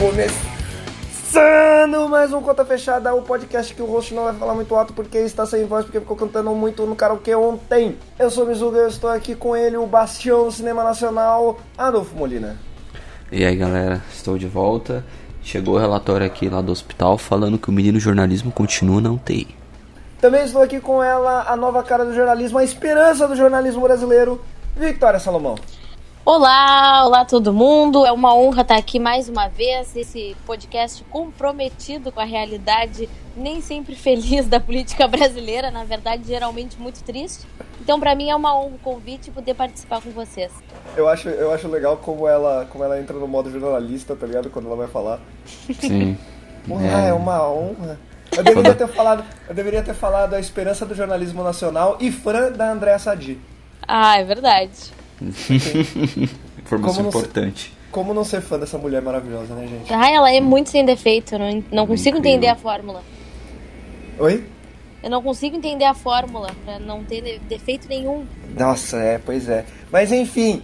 Começando mais um Conta Fechada, o podcast que o host não vai falar muito alto porque está sem voz, porque ficou cantando muito no karaokê ontem. Eu sou o Mizuga, eu estou aqui com ele, o bastião do cinema nacional, Adolfo Molina. E aí galera, estou de volta. Chegou o relatório aqui lá do hospital falando que o menino jornalismo continua na UTI. Também estou aqui com ela, a nova cara do jornalismo, a esperança do jornalismo brasileiro, Victoria Salomão. Olá, olá todo mundo. É uma honra estar aqui mais uma vez. Esse podcast comprometido com a realidade nem sempre feliz da política brasileira, na verdade, geralmente muito triste. Então, para mim é uma honra o convite poder participar com vocês. Eu acho, eu acho legal como ela, como ela entra no modo jornalista, tá ligado? Quando ela vai falar. Sim. Olá, é. é uma honra. Eu deveria ter falado, eu deveria ter falado a esperança do jornalismo nacional e fã da Andréa Sadi. Ah, é verdade. Informação importante. Ser, como não ser fã dessa mulher maravilhosa, né, gente? Ah, ela é muito sem defeito. Eu não, não consigo entender a fórmula. Oi? Eu não consigo entender a fórmula pra não ter defeito nenhum. Nossa, é, pois é. Mas enfim,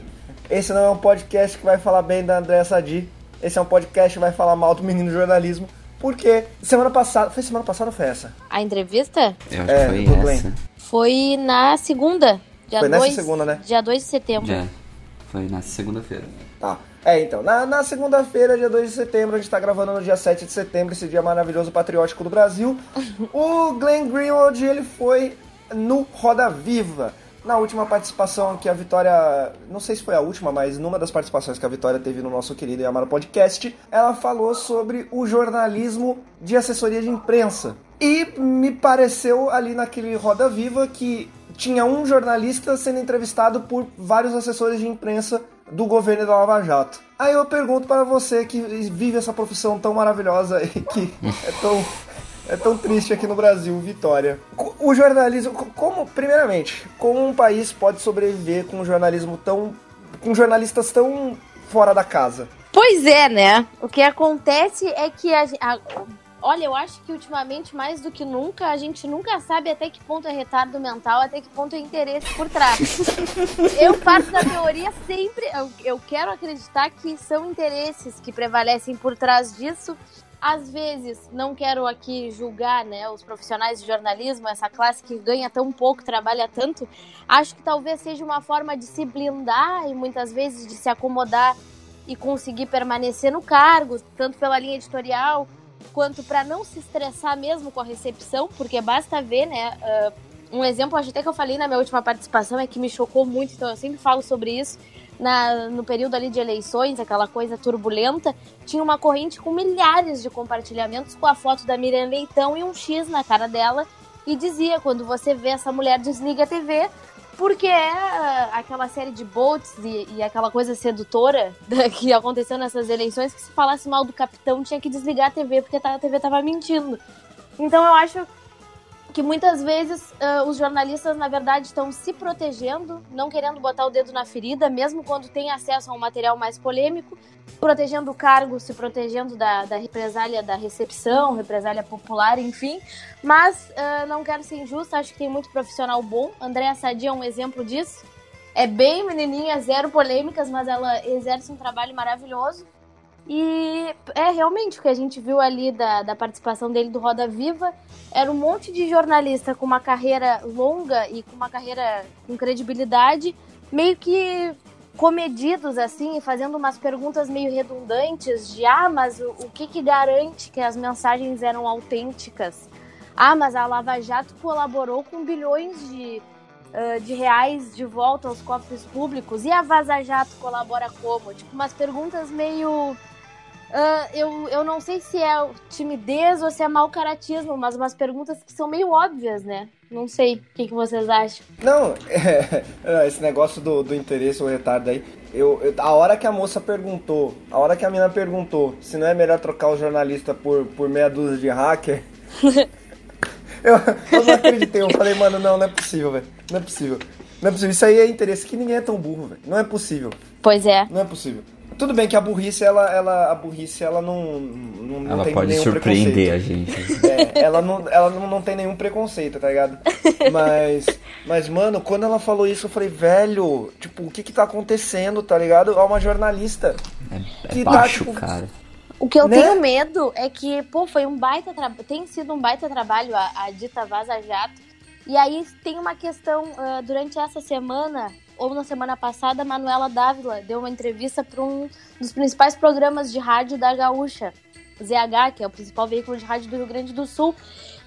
esse não é um podcast que vai falar bem da Andréa Sadi. Esse é um podcast que vai falar mal do menino jornalismo. Porque semana passada. Foi semana passada ou foi essa? A entrevista? Eu acho é, que foi essa. Foi na segunda. Dia Foi nessa dois, segunda, né? Dia 2 de setembro. É, foi na segunda-feira. Tá. É, então, na, na segunda-feira, dia 2 de setembro, a gente tá gravando no dia 7 de setembro, esse dia maravilhoso patriótico do Brasil. o Glenn Greenwald, ele foi no Roda Viva. Na última participação que a Vitória, não sei se foi a última, mas numa das participações que a Vitória teve no nosso querido e amado podcast, ela falou sobre o jornalismo de assessoria de imprensa. E me pareceu ali naquele Roda Viva que tinha um jornalista sendo entrevistado por vários assessores de imprensa do governo da Lava Jato. Aí eu pergunto para você que vive essa profissão tão maravilhosa e que é tão, é tão triste aqui no Brasil, Vitória. O jornalismo, como, primeiramente, como um país pode sobreviver com um jornalismo tão. com jornalistas tão fora da casa? Pois é, né? O que acontece é que a, a Olha, eu acho que ultimamente, mais do que nunca, a gente nunca sabe até que ponto é retardo mental, até que ponto é interesse por trás. eu parto da teoria sempre, eu, eu quero acreditar que são interesses que prevalecem por trás disso. Às vezes, não quero aqui julgar né, os profissionais de jornalismo, essa classe que ganha tão pouco, trabalha tanto. Acho que talvez seja uma forma de se blindar e muitas vezes de se acomodar e conseguir permanecer no cargo, tanto pela linha editorial quanto para não se estressar mesmo com a recepção, porque basta ver, né? Uh, um exemplo, acho até que eu falei na minha última participação, é que me chocou muito, então eu sempre falo sobre isso. Na, no período ali de eleições, aquela coisa turbulenta, tinha uma corrente com milhares de compartilhamentos com a foto da Miriam Leitão e um X na cara dela. E dizia: quando você vê essa mulher, desliga a TV, porque é aquela série de bolts e, e, aquela coisa sedutora que aconteceu nessas eleições que se falasse mal do capitão tinha que desligar a TV porque a TV tava mentindo. Então eu acho que muitas vezes uh, os jornalistas, na verdade, estão se protegendo, não querendo botar o dedo na ferida, mesmo quando tem acesso a um material mais polêmico, protegendo o cargo, se protegendo da, da represália da recepção, represália popular, enfim. Mas uh, não quero ser injusta, acho que tem muito profissional bom. Andréa Sadia é um exemplo disso. É bem menininha, zero polêmicas, mas ela exerce um trabalho maravilhoso. E é realmente o que a gente viu ali da, da participação dele do Roda Viva. Era um monte de jornalista com uma carreira longa e com uma carreira com credibilidade, meio que comedidos assim, fazendo umas perguntas meio redundantes de ah, mas o, o que, que garante que as mensagens eram autênticas? Ah, mas a Lava Jato colaborou com bilhões de, uh, de reais de volta aos cofres públicos. E a Vaza Jato colabora como? Tipo, umas perguntas meio Uh, eu, eu não sei se é timidez ou se é mau caratismo, mas umas perguntas que são meio óbvias, né? Não sei. O que, que vocês acham? Não, é, esse negócio do, do interesse ou retardo aí. Eu, eu, a hora que a moça perguntou, a hora que a mina perguntou se não é melhor trocar o jornalista por, por meia dúzia de hacker. eu, eu não acreditei. Eu falei, mano, não, não é possível, velho. Não é possível. Não é possível. Isso aí é interesse que ninguém é tão burro, velho. Não é possível. Pois é. Não é possível. Tudo bem que a burrice, ela, ela, a burrice, ela não, não, não ela tem pode nenhum surpreender preconceito. a gente. É, ela não, ela não, não tem nenhum preconceito, tá ligado? Mas, mas, mano, quando ela falou isso, eu falei, velho, tipo, o que que tá acontecendo, tá ligado? É uma jornalista. É, é baixo, tá, tipo, cara. O que eu Né? tenho medo é que, pô, foi um baita trabalho, tem sido um baita trabalho a, a dita Vaza Jato. E aí tem uma questão, ah, durante essa semana, ou na semana passada, a Manuela Dávila deu uma entrevista para um dos principais programas de rádio da Gaúcha, ZH, que é o principal veículo de rádio do Rio Grande do Sul.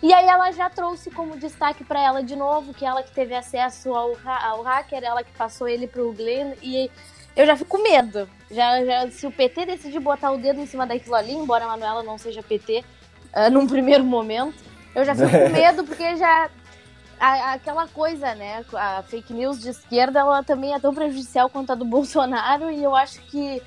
E aí ela já trouxe como destaque para ela de novo, que ela que teve acesso ao, ao hacker, ela que passou ele pro Glenn, e eu já fico com medo. Já, já, se o PT decidir botar o dedo em cima daquilo ali, embora a Manuela não seja PT ah, num primeiro momento, eu já fico com medo porque já. A- aquela coisa, né? A fake news de esquerda, ela também é tão prejudicial quanto a do Bolsonaro, e eu acho que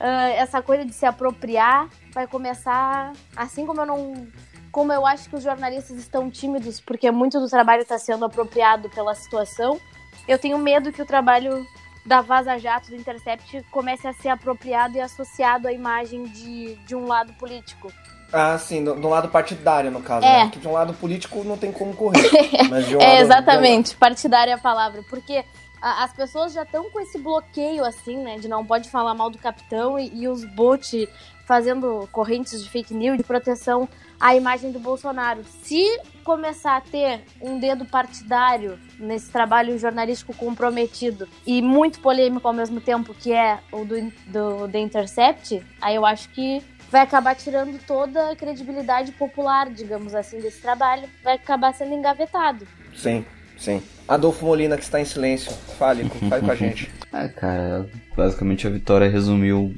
ah, essa coisa de se apropriar vai começar. Assim como eu não. Como eu acho que os jornalistas estão tímidos, porque muito do trabalho está sendo apropriado pela situação, eu tenho medo que o trabalho da Vaza Jato, do Intercept, comece a ser apropriado e associado à imagem de, de um lado político. Ah, sim, do, do lado partidário, no caso, É. né? Porque de um lado político não tem como correr. Mas de um É, lado- exatamente, partidária é a palavra. Porque a- as pessoas já estão com esse bloqueio, assim, né? De não pode falar mal do capitão e, e os bots fazendo correntes de fake news de proteção à imagem do Bolsonaro. Se começar a ter um dedo partidário nesse trabalho jornalístico comprometido e muito polêmico ao mesmo tempo, que é o do, do The Intercept, aí eu acho que vai acabar tirando toda a credibilidade popular, digamos assim, desse trabalho. Vai acabar sendo engavetado. Sim, sim. Adolfo Molina, que está em silêncio. Fale, com- fale com a gente. Ah, cara, basicamente a Vitória resumiu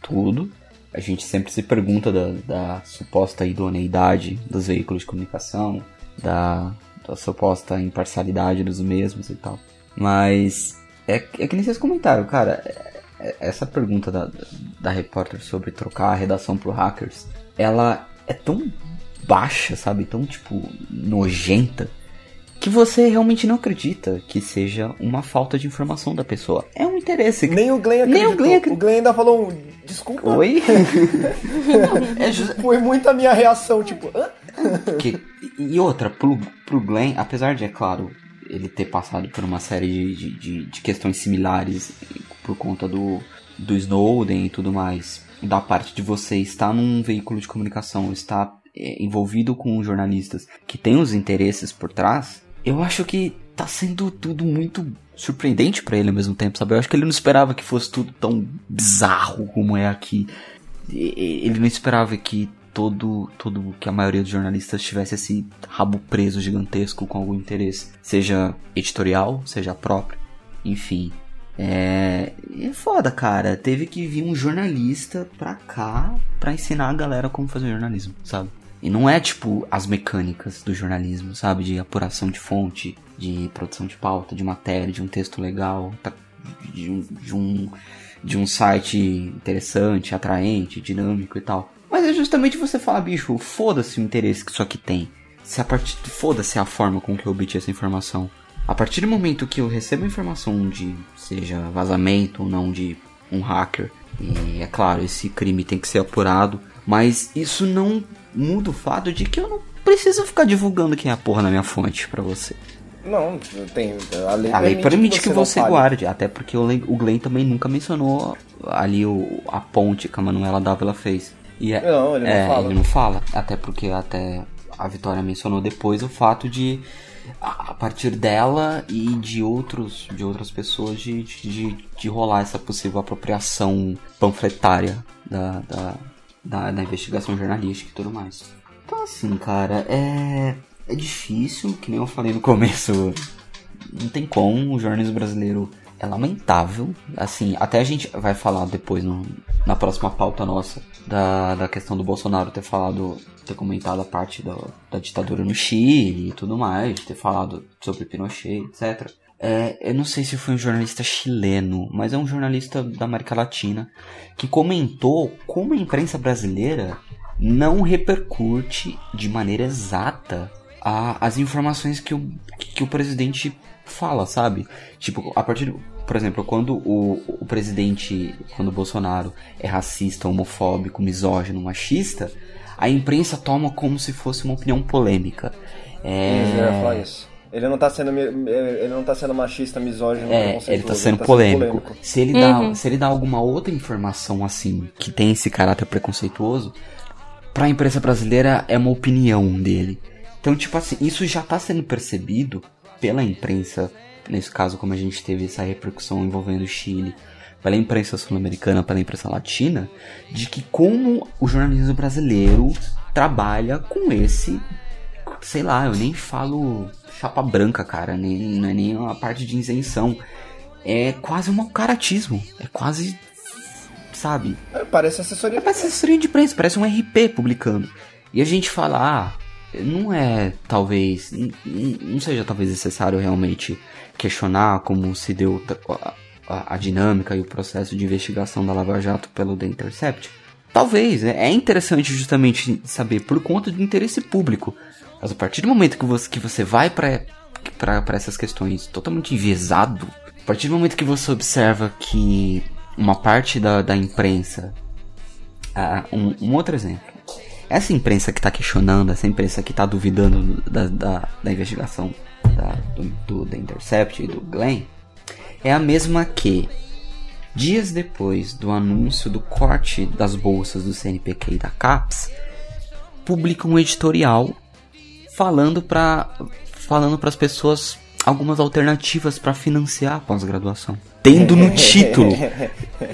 tudo. A gente sempre se pergunta da, da suposta idoneidade dos veículos de comunicação, da, da suposta imparcialidade dos mesmos e tal. Mas é, é que nem vocês comentaram, cara. É- essa pergunta da, da repórter sobre trocar a redação pro hackers, ela é tão baixa, sabe? Tão, tipo, nojenta que você realmente não acredita que seja uma falta de informação da pessoa. É um interesse. Nem o Glenn Nem acreditou. o Glenn. O Glenn ainda falou um, desculpa. Oi? é just... Foi muito a minha reação, tipo, hã? que... E outra, pro, pro Glenn, apesar de, é claro, ele ter passado por uma série de, de, de- questões similares por conta do, do Snowden e tudo mais, da parte de você estar num veículo de comunicação, estar é, envolvido com jornalistas que têm os interesses por trás, eu acho que tá sendo tudo muito surpreendente pra ele ao mesmo tempo, sabe? Eu acho que ele não esperava que fosse tudo tão bizarro como é aqui. Ele não esperava que todo, todo que a maioria dos jornalistas tivesse esse rabo preso gigantesco com algum interesse, seja editorial, seja próprio, enfim. É, é foda, cara. Teve que vir um jornalista pra cá pra ensinar a galera como fazer jornalismo, sabe? E não é tipo as mecânicas do jornalismo, sabe? De apuração de fonte, de produção de pauta, de matéria, de um texto legal, tá- de um, de um, de um site interessante, atraente, dinâmico e tal. Mas é justamente você falar, bicho, foda-se o interesse que isso aqui tem. Se a partir, foda-se a forma com que eu obtive essa informação. A partir do momento que eu recebo a informação de, seja vazamento ou não de um hacker, e é claro, esse crime tem que ser apurado, mas isso não muda o fato de que eu não preciso ficar divulgando quem é a porra na minha fonte pra você. Não, tem. A lei, A lei permite que você, não fale. guarde, até porque o o Glenn também nunca mencionou ali o, a ponte que a Manuela Dávila fez. E é, Não, ele não é, fala. ele não fala, até porque até a Vitória mencionou depois o fato de a a partir dela e de outros de outras pessoas de, de, de rolar essa possível apropriação panfletária da, da, da, da investigação jornalística e tudo mais. Então assim, cara, é, é difícil, que nem eu falei no começo, não tem como, o jornalismo brasileiro é lamentável. Assim, até a gente vai falar depois no- na próxima pauta nossa da, da questão do Bolsonaro ter falado, ter comentado a parte da, da ditadura no Chile e tudo mais, ter falado sobre Pinochet, etc. É, eu não sei se foi um jornalista chileno, mas é um jornalista da América Latina que comentou como a imprensa brasileira não repercute de maneira exata a- as informações que o, que o presidente fala, sabe? Tipo, a partir, do- por exemplo, quando o, o presidente, quando o Bolsonaro é racista, homofóbico, misógino, machista, a imprensa toma como se fosse uma opinião polêmica. É, Isso, eu ia falar isso. Ele não tá sendo, ele não tá sendo machista, misógino, é, ele tá sendo, ele tá polêmico. sendo polêmico. Se ele, uhum. dá, se ele dá alguma outra informação assim, que tem esse caráter preconceituoso, pra imprensa brasileira é uma opinião dele. Então, tipo assim, isso já tá sendo percebido pela imprensa, nesse caso, como a gente teve essa repercussão envolvendo o Chile, pela imprensa sul-americana, pela imprensa latina, de que como o jornalismo brasileiro trabalha com esse, sei lá, eu nem falo chapa branca, cara, nem, não é nem uma parte de isenção. É quase um caratismo, é quase, sabe? É, parece assessoria. É, parece assessoria de imprensa, parece um RP publicando. E a gente fala, ah, não é talvez, não seja talvez necessário realmente questionar como se deu a, a, dinâmica e o processo de investigação da Lava Jato pelo The Intercept? Talvez, né? é interessante justamente saber por conta do interesse público. Mas a partir do momento que você, que você vai para essas questões totalmente enviesado, a partir do momento que você observa que uma parte da, da imprensa. Uh, um, um, outro exemplo. Essa imprensa que está questionando, essa imprensa que está duvidando da, da, da investigação da, do, do, da Intercept e do Glenn, é a mesma que, dias depois do anúncio do corte das bolsas do CNPq e da CAPES, publica um editorial falando para falando as pessoas algumas alternativas para financiar a pós-graduação. Tendo no título.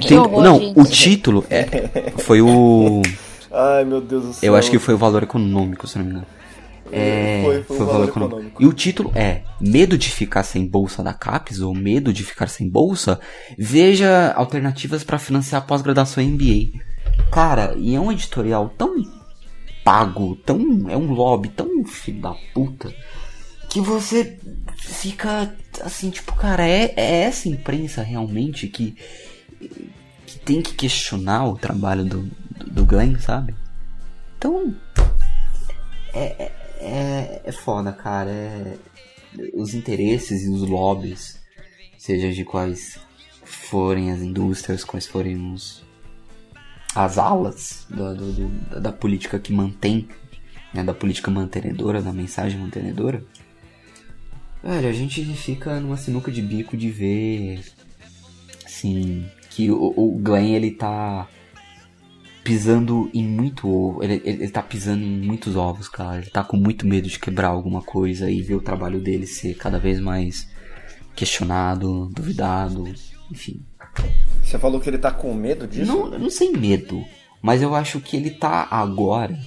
tendo, horror, não, gente. o título é, foi o. Ai, meu Deus do céu. Eu acho que foi o valor econômico, se não me engano. É, foi, foi, foi, o valor, econômico. econômico. E o título é Medo de ficar sem bolsa da CAPES ou Medo de ficar sem bolsa? Veja alternativas para financiar a pós-graduação em MBA. Cara, e é um editorial tão pago, tão é um lobby tão filho da puta que você fica assim, tipo, cara, é, é essa imprensa realmente que, que tem que questionar o trabalho do, do, Glenn, sabe? Então, é, é, é, é foda, cara. É, os interesses e os lobbies, seja de quais forem as indústrias, quais forem os, as alas da, do, da política que mantém, né, da política mantenedora, da mensagem mantenedora, velho, a gente fica numa sinuca de bico de ver, assim, que o, o Glenn, ele tá pisando em muito ovo. Ele, ele, ele tá pisando em muitos ovos, cara. Ele tá com muito medo de quebrar alguma coisa e ver o trabalho dele ser cada vez mais questionado, duvidado, enfim. Você falou que ele tá com medo disso? Não, não sei medo. Mas eu acho que ele tá agora,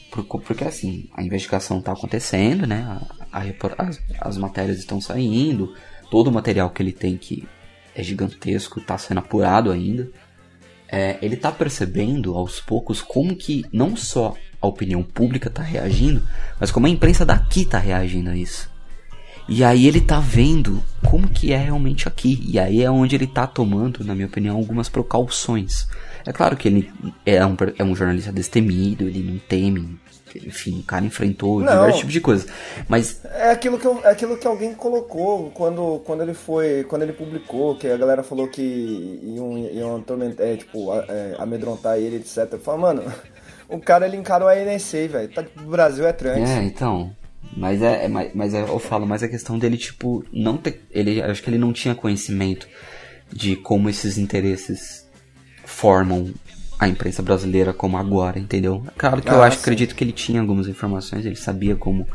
porque assim, a investigação tá acontecendo, né? A, a, as, as matérias estão saindo, todo o material que ele tem que é gigantesco, tá sendo apurado ainda é, ele tá percebendo aos poucos como que não só a opinião pública tá reagindo, mas como a imprensa daqui tá reagindo a isso. E aí ele tá vendo como que é realmente aqui. E aí é onde ele tá tomando, na minha opinião, algumas precauções. É claro que ele é um, é um jornalista destemido, ele não teme enfim, o cara enfrentou não, diversos tipos de coisas. Mas. É aquilo, que, eu, é aquilo que alguém colocou quando, quando ele foi. Quando ele publicou, que a galera falou que iam, iam atormentar, é, tipo, é, amedrontar ele, etc. Fala, mano, o cara ele encarou a NSA, velho. Tá, o Brasil é trans. É, então. Mas é, é mas é, eu falo, mas a questão dele, tipo, não ter. Ele, acho que ele não tinha conhecimento de como esses interesses formam a imprensa brasileira como agora, entendeu? Claro que ah, eu acho, sim. acredito que ele tinha algumas informações, ele sabia como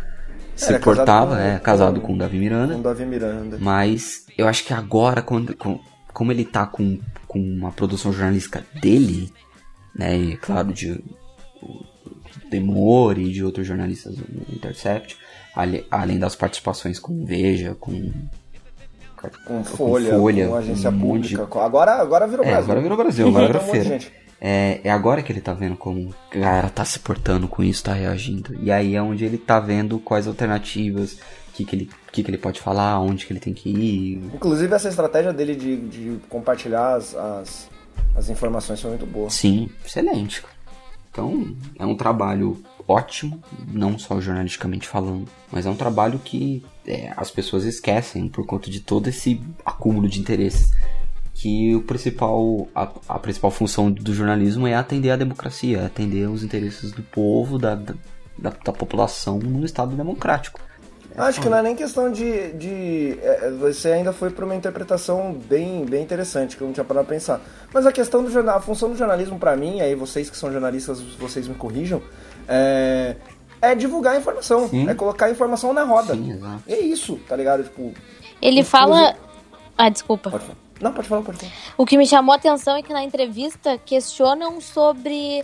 se Era portava, casado com, é, casado com, o Davi Miranda. Com Davi Miranda. Mas eu acho que agora, quando, com, como ele tá com, com uma produção jornalística dele, né, e claro, de Demore e de outros jornalistas do Intercept, além das participações com Veja, com com Folha, com, Folha, com agência um pública. De... Agora, agora virou é, Brasil. Agora virou Brasil, agora virou feira. É, é agora que ele tá vendo como a galera tá se portando com isso, tá reagindo. E aí é onde ele tá vendo quais alternativas, o que, que, ele, que, que ele pode falar, onde que ele tem que ir. Inclusive essa estratégia dele de, de compartilhar as, as, as informações foi muito boa. Sim, excelente. Então é um trabalho ótimo, não só jornalisticamente falando, mas é um trabalho que é, as pessoas esquecem por conta de todo esse acúmulo de interesses que o principal, a, a, principal função do jornalismo é atender a democracia, atender os interesses do povo, da, da, da população num Estado democrático. Acho que não é nem questão de. de é, você ainda foi para uma interpretação bem, bem interessante, que eu não tinha parado pra pensar. Mas a questão do jornal, a função do jornalismo para mim, aí vocês que são jornalistas, vocês me corrijam, é, é divulgar a informação, Sim. é colocar a informação na roda. Sim, exato. É isso, tá ligado? Tipo. Ele fala. Ah, desculpa. Pode falar. Não, pode falar, pode falar. O que me chamou a atenção é que na entrevista questionam sobre.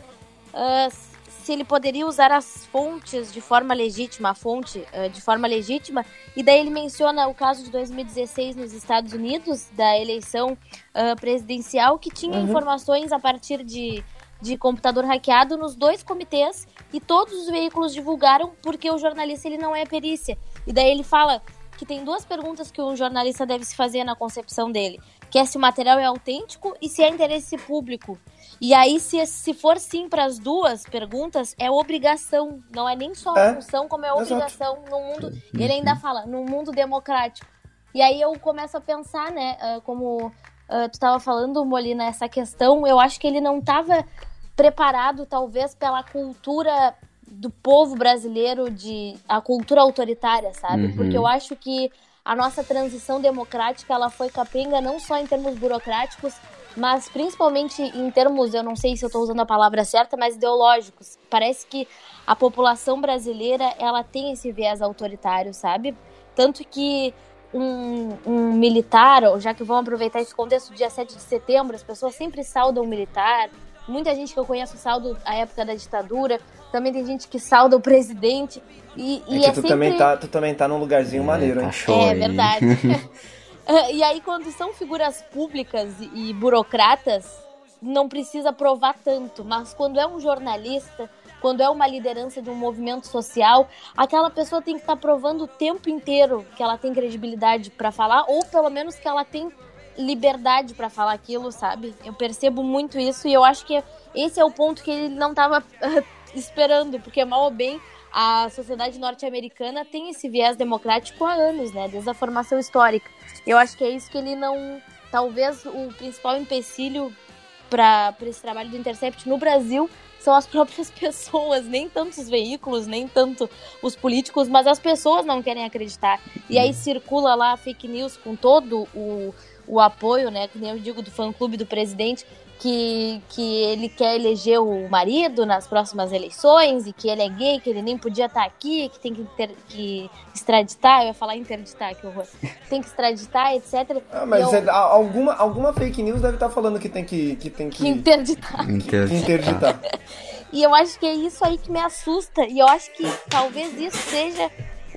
Uh, se ele poderia usar as fontes de forma legítima, a fonte uh, de forma legítima, e daí ele menciona o caso de 2016 nos Estados Unidos, da eleição uh, presidencial, que tinha uhum. informações a partir de, de computador hackeado nos dois comitês, e todos os veículos divulgaram porque o jornalista ele não é perícia. E daí ele fala que tem duas perguntas que um jornalista deve se fazer na concepção dele, que é se o material é autêntico e se é interesse público. E aí, se, se for sim para as duas perguntas, é obrigação. Não é nem só é, função, como é obrigação Exato. no mundo. Ele ainda fala, no mundo democrático. E aí eu começo a pensar, né, uh, como uh, tu estava falando, Molina, essa questão, eu acho que ele não estava preparado, talvez, pela cultura do povo brasileiro, de a cultura autoritária, sabe? Uhum. Porque eu acho que a nossa transição democrática ela foi capenga não só em termos burocráticos, mas principalmente em termos, eu não sei se eu estou usando a palavra certa, mas ideológicos. Parece que a população brasileira ela tem esse viés autoritário, sabe? Tanto que um, um militar, já que vamos aproveitar esse contexto dia 7 de setembro, as pessoas sempre saudam o militar. Muita gente que eu conheço salda a época da ditadura. Também tem gente que salda o presidente. E, e é, é tu, sempre... também tá, tu também tá num lugarzinho é, maneiro, hein? É verdade. e aí, quando são figuras públicas e, e burocratas, não precisa provar tanto. Mas quando é um jornalista, quando é uma liderança de um movimento social, aquela pessoa tem que estar tá provando o tempo inteiro que ela tem credibilidade para falar, ou pelo menos que ela tem liberdade para falar aquilo, sabe? Eu percebo muito isso e eu acho que esse é o ponto que ele não estava esperando, porque mal ou bem a sociedade norte-americana tem esse viés democrático há anos, né? Desde a formação histórica. Eu acho que é isso que ele não. Talvez o principal empecilho para esse trabalho do Intercept no Brasil são as próprias pessoas, nem tanto os veículos, nem tanto os políticos, mas as pessoas não querem acreditar. E aí circula lá fake news com todo o o apoio, né, que nem eu digo, do fã-clube do presidente, que, que ele quer eleger o marido nas próximas eleições e que ele é gay, que ele nem podia estar aqui, que tem que, ter, que extraditar, eu ia falar interditar, que horror. Tem que extraditar, etc. Ah, mas eu... é, alguma, alguma fake news deve estar falando que tem que... Que, tem que... que interditar. Que, que interditar. e eu acho que é isso aí que me assusta, e eu acho que talvez isso seja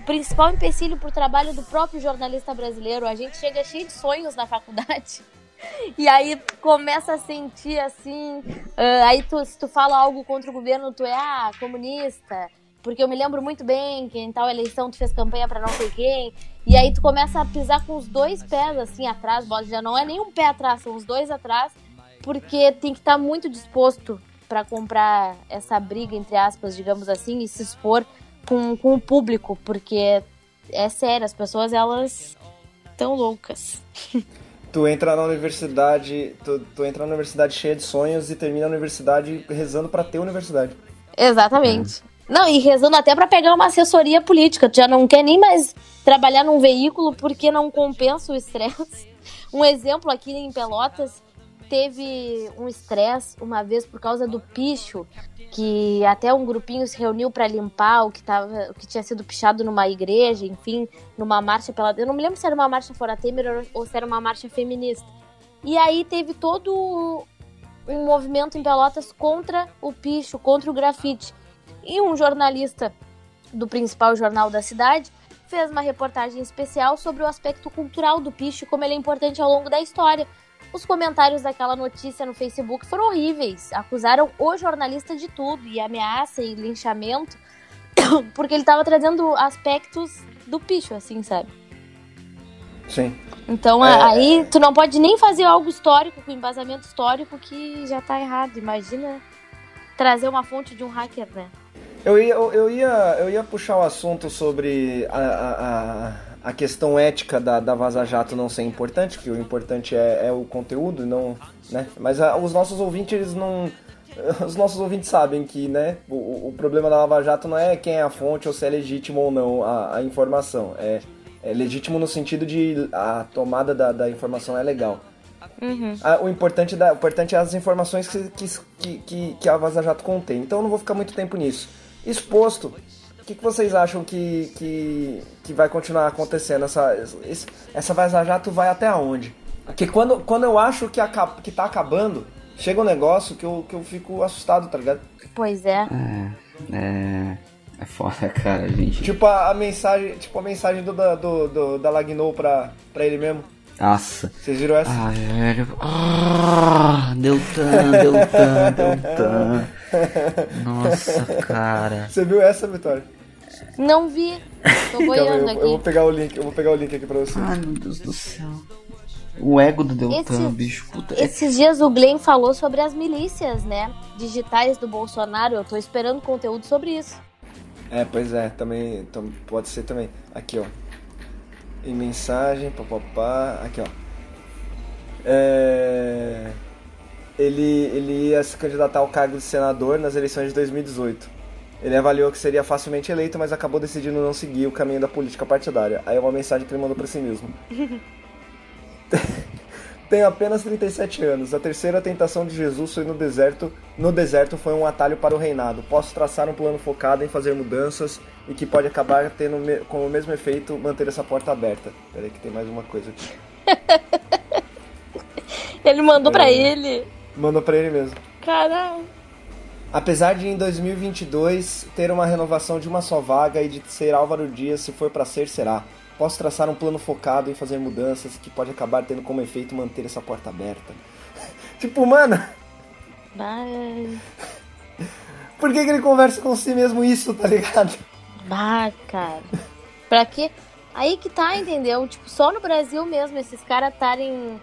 principal empecilho para o trabalho do próprio jornalista brasileiro. A gente chega cheio de sonhos na faculdade. E aí começa a sentir assim. Uh, aí tu, se tu fala algo contra o governo, tu é ah, comunista. Porque eu me lembro muito bem que em tal eleição tu fez campanha para não sei quem. E aí tu começa a pisar com os dois pés assim atrás, já não é nem um pé atrás, são os dois atrás, porque tem que estar tá muito disposto para comprar essa briga, entre aspas, digamos assim, e se expor com, com o público, porque é sério, as pessoas elas estão loucas. tu entra na universidade, tu, tu entra na universidade cheia de sonhos e termina a universidade rezando para ter universidade. Exatamente. Hum. Não, e rezando até para pegar uma assessoria política. Tu já não quer nem mais trabalhar num veículo porque não compensa o estresse. Um exemplo aqui em Pelotas, teve um estresse uma vez por causa do picho, que até um grupinho se reuniu para limpar o que, tava, o que tinha sido pichado numa igreja, enfim, numa marcha pela. Eu não me lembro se era uma marcha fora Temer ou se era uma marcha feminista. E aí teve todo um movimento em Pelotas contra o picho, contra o grafite. E um jornalista do principal jornal da cidade fez uma reportagem especial sobre o aspecto cultural do picho, como ele é importante ao longo da história os comentários daquela notícia no Facebook foram horríveis. Acusaram o jornalista de tudo, e ameaça e linchamento, porque ele estava trazendo aspectos do picho, assim, sabe? Sim. Então é... aí tu não pode nem fazer algo histórico, com embasamento histórico, que já tá errado. Imagina trazer uma fonte de um hacker, né? Eu ia, eu, eu ia, eu ia puxar o assunto sobre a, a a questão ética da, da Vaza Jato não ser importante, que o importante é, é o conteúdo, não, né? Mas a, os nossos ouvintes eles não, os nossos ouvintes sabem que, né, o, o problema da Lava Jato não é quem é a fonte ou se é legítimo ou não a, a informação. É, é legítimo no sentido de a tomada da, da informação é legal. Uhum. Ah, o, importante da, o importante é as informações que, que, que, que a Vaza Jato contém. Então eu não vou ficar muito tempo nisso. Exposto, que, que vocês acham que, que, que vai continuar acontecendo? Essa, esse- essa Vaza Jato vai até onde? Porque quando, quando eu acho que, acaba, que tá acabando, chega um negócio que eu, que eu fico assustado, tá ligado? Pois é. É. É. É foda, cara, gente. Tipo a, a mensagem, tipo a mensagem do, da- do, do, da Lagnou pra, pra ele mesmo. Nossa. Vocês viram essa? Ah, velho. Ah, Deltan, Deltan, Deltan. Nossa, cara. Você viu essa, Vitória? Não vi. Tô boiando eu, eu vou aqui. pegar o link, eu vou pegar o link aqui pra você. Ai, meu Deus do céu. O ego do Deltan, Esse- bicho. Puta. é- Esses dias o Glenn falou sobre as milícias, né? Digitais do Bolsonaro. Eu tô esperando conteúdo sobre isso. É, pois é, também, então, pode ser também. Aqui, ó. Em mensagem, papapá, aqui, ó. É... Ele, ele ia se candidatar ao cargo de senador nas eleições de 2018. Ele avaliou que seria facilmente eleito, mas acabou decidindo não seguir o caminho da política partidária. Aí é uma mensagem que ele mandou pra si mesmo. Tenho apenas 37 anos. A terceira tentação de Jesus foi no deserto. No deserto foi um atalho para o reinado. Posso traçar um plano focado em fazer mudanças e que pode acabar tendo me- como o mesmo efeito manter essa porta aberta. Peraí que tem mais uma coisa aqui. Ele mandou pra É. ele. Mandou pra ele mesmo. Caralho. Apesar de em 2022 ter uma renovação de uma só vaga e de ser Álvaro Dias, se for pra ser, será. Posso traçar um plano focado em fazer mudanças que pode acabar tendo como efeito manter essa porta aberta. tipo, mano, Vai. por que, que ele conversa com si mesmo isso, tá ligado? Bah, cara. Pra quê? Aí que tá, entendeu? Tipo, só no Brasil mesmo, esses caras estarem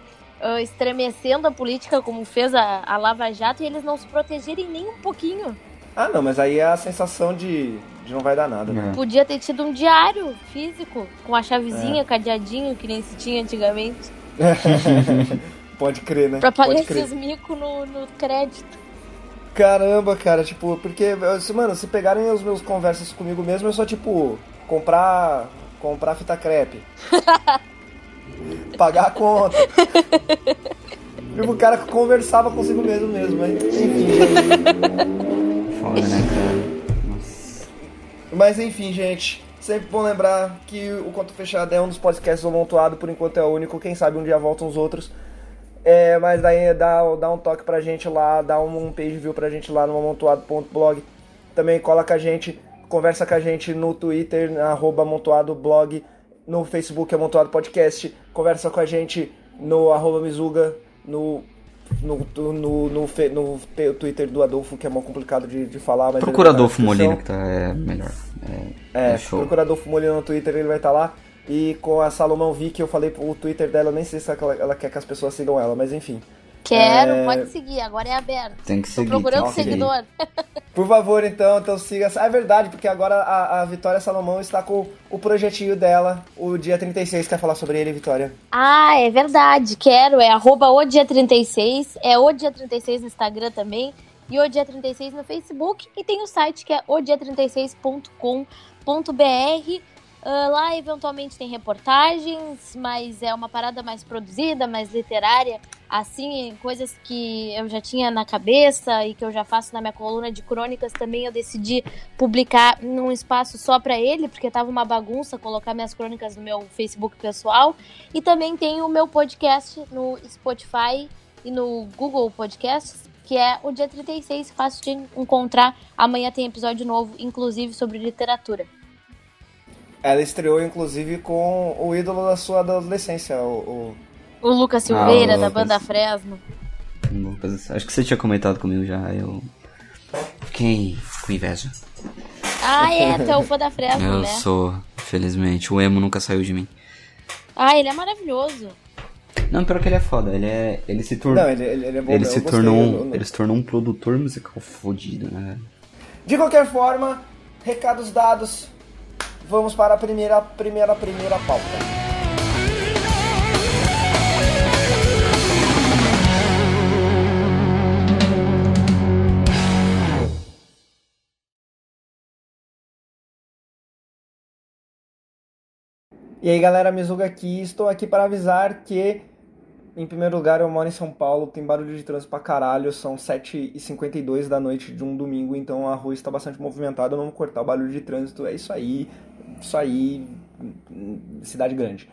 estremecendo a política como fez a, a Lava Jato e eles não se protegerem nem um pouquinho. Ah, não, mas aí é a sensação de, de não vai dar nada, né? É. Podia ter tido um diário físico, com a chavezinha, É. cadeadinho, que nem se tinha antigamente. Pode crer, né? Pra pagar esses micos no, no crédito. Caramba, cara, tipo, porque, se- mano, se pegarem os meus conversas comigo mesmo, eu só, tipo, comprar. comprar fita crepe. pagar a conta. tipo, o cara conversava consigo mesmo mesmo, mas enfim. Foda, né, cara? Nossa. Mas enfim, gente. Sempre bom lembrar que o Conto Fechado é um dos podcasts amontoado, por enquanto é o único. Quem sabe um dia voltam os outros. É, mas daí dá, dá um toque pra gente lá, dá um, um page view pra gente lá no amontoado.blog. Também cola com a gente, conversa com a gente no Twitter, arroba amontoadoblog, no Facebook Amontoado Podcast, conversa com a gente no arroba Mizuga, no, no, no, no, no te- Twitter do Adolfo, que é mó complicado de, de falar. Mas Procura na Adolfo. Molina que tá é, melhor. É, É, procura Adolfo Molina no Twitter, ele vai estar lá. E com a Salomão Vick, eu falei o Twitter dela, nem sei se ela, ela quer que as pessoas sigam ela, mas enfim. Quero, É. pode seguir, agora é aberto. Tem que Tô seguir. procurando que seguir. seguidor. Por favor, então, então siga. Ah, é verdade, porque agora a, a Vitória Salomão está com o projetinho dela, o dia 36. Quer falar sobre ele, Vitória? Ah, é verdade, quero. É arroba o dia 36. É o dia 36 no Instagram também. E o dia 36 no Facebook. E tem o site que é odia36.com.br. Ah, lá, eventualmente, tem reportagens, mas é uma parada mais produzida, mais literária. Assim, coisas que eu já tinha na cabeça e que eu já faço na minha coluna de crônicas também eu decidi publicar num espaço só pra ele, porque tava uma bagunça colocar minhas crônicas no meu Facebook pessoal. E também tem o meu podcast no Spotify e no Google Podcasts, que é o dia 36, fácil de encontrar. Amanhã tem episódio novo, inclusive sobre literatura. Ela estreou, inclusive, com o ídolo da sua adolescência, o. O Lucas Silveira, Ah, o da Lucas. banda Fresno. Lucas, Acho que você tinha comentado comigo já. Eu fiquei com inveja. Ah, é, tu é o fã da Fresno, Eu né? sou, felizmente. O emo nunca saiu de mim. Ah, ele é maravilhoso. Não, pior que ele é foda. Ele é. Ele se tornou. Não, ele, ele, ele é bom. ele eu se tornou eu- um, eu- ele se tornou um produtor musical fodido, né? De qualquer forma, recados dados, vamos para a primeira, primeira, primeira pauta. E aí galera, Mizuga aqui, estou aqui para avisar que em primeiro lugar, eu moro em São Paulo, tem barulho de trânsito pra caralho, são 7h52 da noite de um domingo, então a rua está bastante movimentada, não vou cortar o barulho de trânsito, é isso aí, isso aí, cidade grande.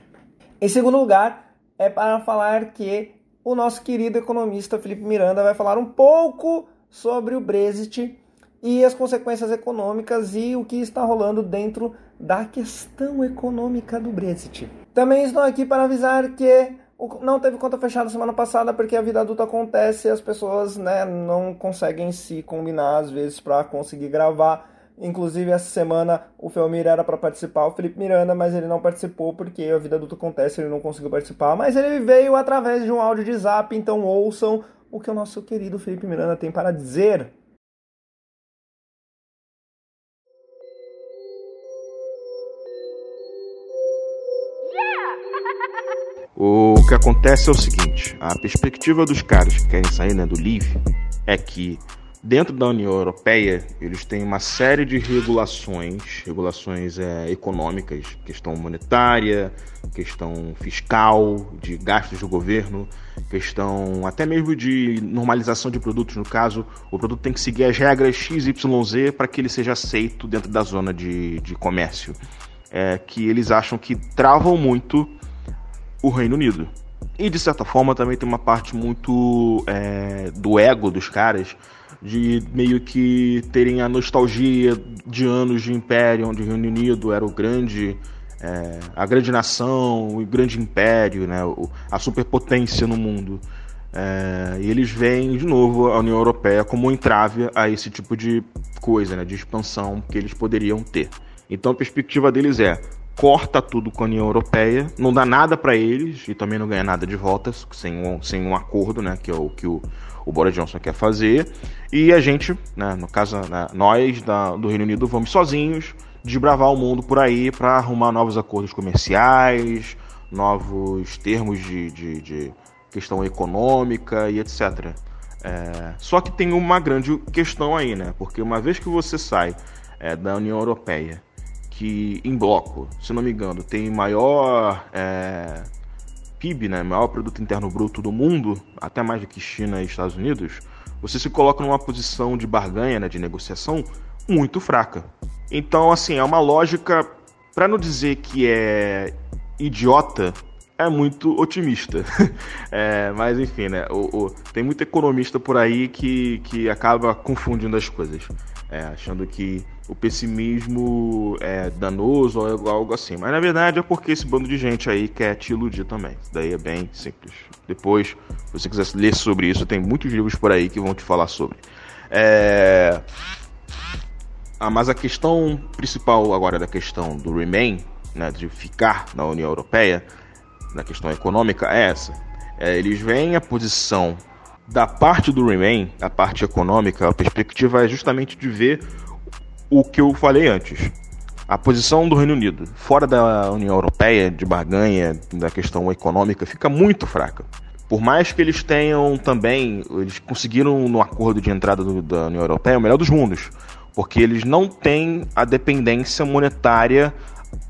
Em segundo lugar, é para falar que o nosso querido economista Felipe Miranda vai falar um pouco sobre o Brexit e as consequências econômicas e o que está rolando dentro da questão econômica do Brexit. Também estou aqui para avisar que não teve conta fechada semana passada porque a vida adulta acontece e as pessoas né, não conseguem se combinar às vezes para conseguir gravar. Inclusive, essa semana o Felmir era para participar, o Felipe Miranda, mas ele não participou porque a vida adulta acontece, ele não conseguiu participar. Mas ele veio através de um áudio de zap, então ouçam o que o nosso querido Felipe Miranda tem para dizer. O que acontece é o seguinte: a perspectiva dos caras que querem sair né, do Live é que dentro da União Europeia eles têm uma série de regulações, regulações é, econômicas, questão monetária, questão fiscal, de gastos do governo, questão até mesmo de normalização de produtos. No caso, o produto tem que seguir as regras XYZ para que ele seja aceito dentro da zona de, de comércio. É, que eles acham que travam muito o Reino Unido. E de certa forma também tem uma parte muito é, do ego dos caras, de meio que terem a nostalgia de anos de império, onde o Reino Unido era o grande, é, a grande nação, o grande império, né, a superpotência no mundo. É, e eles veem de novo a União Europeia como um entrave a esse tipo de coisa, né, de expansão que eles poderiam ter. Então a perspectiva deles é corta tudo com a União Europeia, não dá nada para eles e também não ganha nada de volta sem um, sem um acordo, né, que é o que o, o Boris Johnson quer fazer. E a gente, né, no caso, né, nós da, do Reino Unido, vamos sozinhos desbravar o mundo por aí para arrumar novos acordos comerciais, novos termos de, de, de questão econômica e etc. É, só que tem uma grande questão aí, né? Porque uma vez que você sai é, da União Europeia que em bloco, se não me engano, tem maior é, PIB, né, maior produto interno bruto do mundo, até mais do que China e Estados Unidos, você se coloca numa posição de barganha, né, de negociação muito fraca. Então, assim, é uma lógica, para não dizer que é idiota, é muito otimista. é, mas enfim, né? O, o, tem muito economista por aí que, que acaba confundindo as coisas. É, achando que o pessimismo é danoso ou algo assim. Mas na verdade é porque esse bando de gente aí quer te iludir também. Isso daí é bem simples. Depois, se você quiser ler sobre isso, tem muitos livros por aí que vão te falar sobre. É... Ah, mas a questão principal agora da questão do Remain, né, de ficar na União Europeia, na questão econômica, é essa. É, eles veem a posição da parte do Remain, a parte econômica, a perspectiva é justamente de ver o que eu falei antes. A posição do Reino Unido fora da União Europeia, de barganha, da questão econômica, fica muito fraca. Por mais que eles tenham também, eles conseguiram no acordo de entrada do, da União Europeia o melhor dos mundos, porque eles não têm a dependência monetária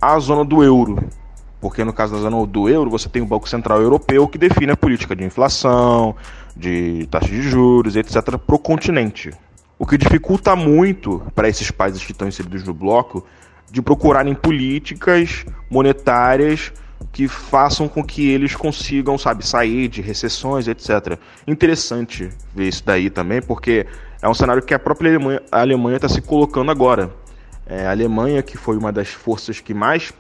à zona do euro. Porque no caso da zona do euro, você tem o Banco Central Europeu que define a política de inflação, de taxa de juros, etc., para o continente. O que dificulta muito para esses países que estão inseridos no bloco de procurarem políticas monetárias que façam com que eles consigam, sabe, sair de recessões, etc. Interessante ver isso daí também, porque é um cenário que a própria Alemanha está se colocando agora. É, a Alemanha, que foi uma das forças que mais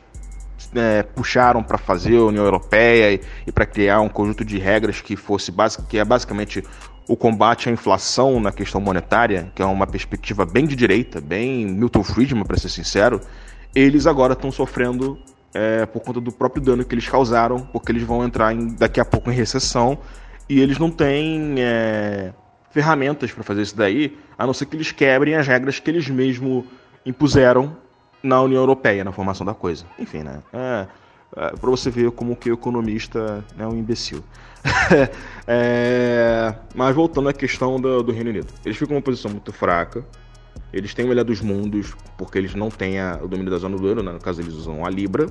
é, puxaram para fazer a União Europeia e, e para criar um conjunto de regras que fosse basic, que é basicamente o combate à inflação na questão monetária, que é uma perspectiva bem de direita, bem Milton Friedman, para ser sincero, eles agora estão sofrendo é, por conta do próprio dano que eles causaram, porque eles vão entrar em, daqui a pouco em recessão e eles não têm é, ferramentas para fazer isso daí, a não ser que eles quebrem as regras que eles mesmos impuseram na União Europeia, na formação da coisa. Enfim, né? É, para você ver como que o economista é um imbecil. é, mas voltando à questão do, do, Reino Unido. Eles ficam numa posição muito fraca. Eles têm o melhor dos mundos, porque eles não têm a, o domínio da zona do euro, né? no caso eles usam a Libra.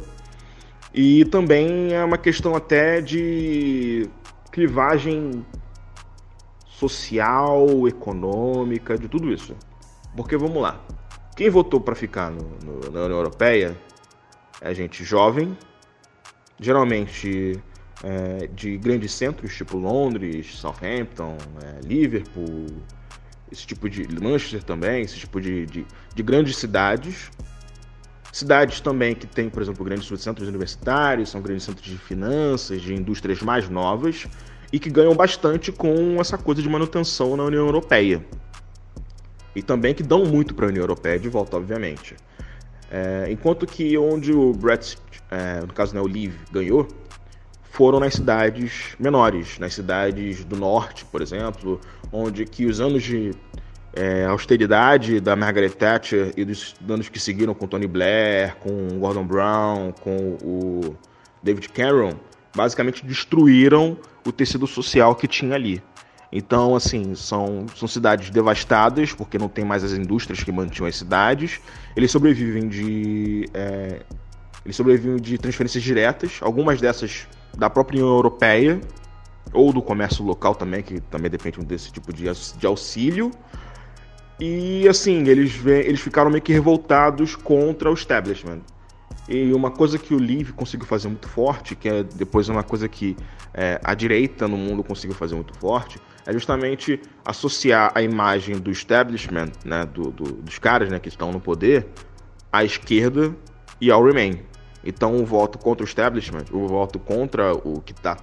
E também é uma questão até de clivagem social, econômica, de tudo isso. Porque vamos lá, quem votou para ficar no, no, na União Europeia é gente jovem, geralmente é, de grandes centros, tipo Londres, Southampton, é, Liverpool, esse tipo de. Manchester também, esse tipo de, de, de grandes cidades. Cidades também que têm, por exemplo, grandes centros universitários, são grandes centros de finanças, de indústrias mais novas e que ganham bastante com essa coisa de manutenção na União Europeia. E também que dão muito para a União Europeia de volta, obviamente. É, enquanto que onde o Brexit, é, no caso né, o Leave, ganhou, foram nas cidades menores, nas cidades do norte, por exemplo, onde que os anos de é, austeridade da Margaret Thatcher e dos anos que seguiram com Tony Blair, com Gordon Brown, com o David Cameron, basicamente destruíram o tecido social que tinha ali. Então, assim, são, são cidades devastadas, porque não tem mais as indústrias que mantinham as cidades. Eles sobrevivem de. É, eles sobrevivem de transferências diretas, algumas dessas da própria União Europeia, ou do comércio local também, que também depende desse tipo de, de auxílio. E assim, eles, eles ficaram meio que revoltados contra o establishment. E uma coisa que o Live conseguiu fazer muito forte, que é depois uma coisa que é, a direita no mundo conseguiu fazer muito forte, é justamente associar a imagem do establishment, né, do, do, dos caras né, que estão no poder, à esquerda e ao Remain. Então o voto contra o establishment, o voto contra o que tá,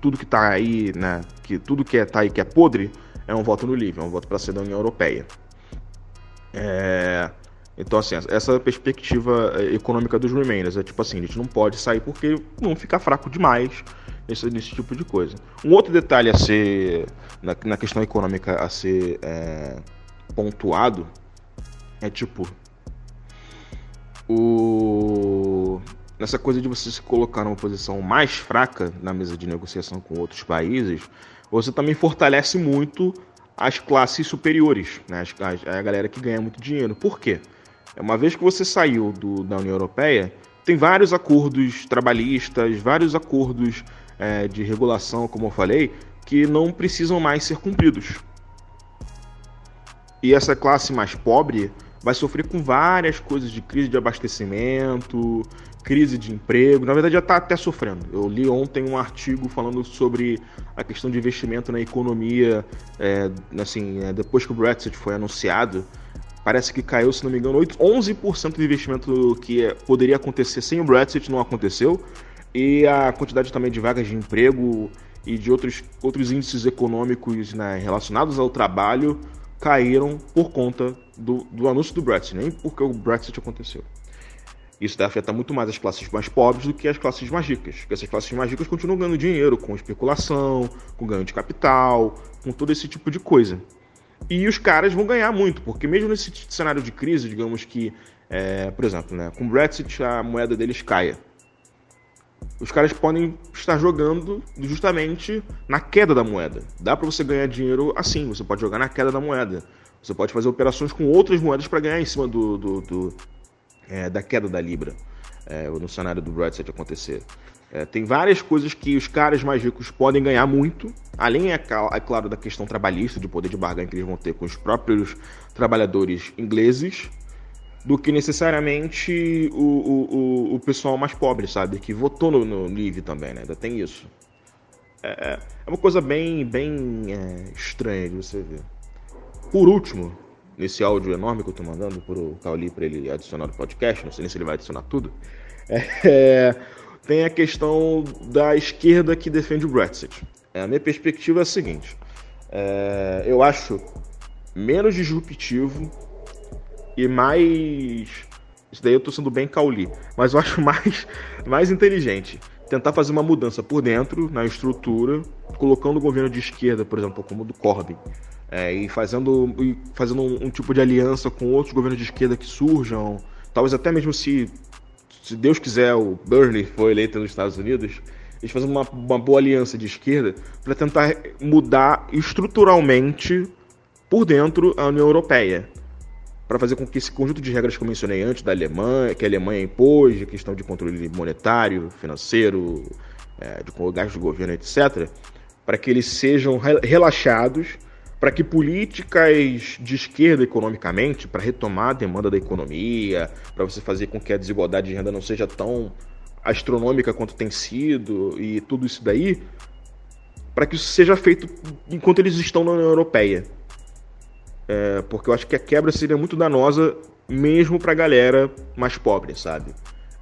tudo que tá aí, né, que tudo que é, tá aí que é podre, é um voto no livre, é um voto para ser da União Europeia. É, então assim, essa perspectiva é, econômica dos Remainers é tipo assim, a gente não pode sair porque não fica fraco demais nesse, nesse tipo de coisa. Um outro detalhe a ser na, na questão econômica a ser é, pontuado é tipo o nessa coisa de você se colocar numa posição mais fraca na mesa de negociação com outros países, você também fortalece muito as classes superiores, né? a, galera que ganha muito dinheiro. Por quê? Uma vez que você saiu do, da União Europeia, tem vários acordos trabalhistas, vários acordos é, de regulação, como eu falei, que não precisam mais ser cumpridos. E essa classe mais pobre vai sofrer com várias coisas de crise de abastecimento, crise de emprego. Na verdade, já está até sofrendo. Eu li ontem um artigo falando sobre a questão de investimento na economia, é, assim, é, depois que o Brexit foi anunciado. Parece que caiu, se não me engano, 8, 11% do investimento que é, poderia acontecer sem o Brexit não aconteceu. E a quantidade também de vagas de emprego e de outros, outros índices econômicos né, relacionados ao trabalho caíram por conta do, do anúncio do Brexit, nem porque o Brexit aconteceu. Isso deve afetar muito mais as classes mais pobres do que as classes mais ricas. Porque essas classes mais ricas continuam ganhando dinheiro com especulação, com ganho de capital, com todo esse tipo de coisa. E os caras vão ganhar muito, porque mesmo nesse cenário de crise, digamos que, é, por exemplo, né, com o Brexit a moeda deles caia. Os caras podem estar jogando justamente na queda da moeda. Dá para você ganhar dinheiro assim, você pode jogar na queda da moeda. Você pode fazer operações com outras moedas para ganhar em cima do, do, do é, da queda da Libra é, no cenário do Brexit acontecer. É, tem várias coisas que os caras mais ricos podem ganhar muito, além, é, é, claro, da questão trabalhista, de poder de barganha que eles vão ter com os próprios trabalhadores ingleses, do que necessariamente o, o, o, pessoal mais pobre, sabe? Que votou no, no também, né? Ainda tem isso. É, é uma coisa bem, bem é, estranha de você ver. Por último, nesse áudio enorme que eu tô mandando pro Cauli para ele adicionar no podcast, não sei nem se ele vai adicionar tudo, é, tem a questão da esquerda que defende o Brexit. É, a minha perspectiva é a seguinte: é, eu acho menos disruptivo e mais. Isso daí eu tô sendo bem cauli, mas eu acho mais, mais inteligente tentar fazer uma mudança por dentro, na estrutura, colocando o governo de esquerda, por exemplo, como o do Corbyn, é, e fazendo, e fazendo um, um, tipo de aliança com outros governos de esquerda que surjam, talvez até mesmo se, se Deus quiser o Bernie for eleito nos Estados Unidos, eles fazendo uma, uma boa aliança de esquerda para tentar mudar estruturalmente por dentro a União Europeia, para fazer com que esse conjunto de regras que eu mencionei antes da Alemanha, que a Alemanha impôs, a questão de controle monetário, financeiro, é, de gasto do governo, etc., para que eles sejam relaxados, para que políticas de esquerda economicamente, para retomar a demanda da economia, para você fazer com que a desigualdade de renda não seja tão astronômica quanto tem sido e tudo isso daí, para que isso seja feito enquanto eles estão na União Europeia. É, porque eu acho que a quebra seria muito danosa mesmo para a galera mais pobre, sabe?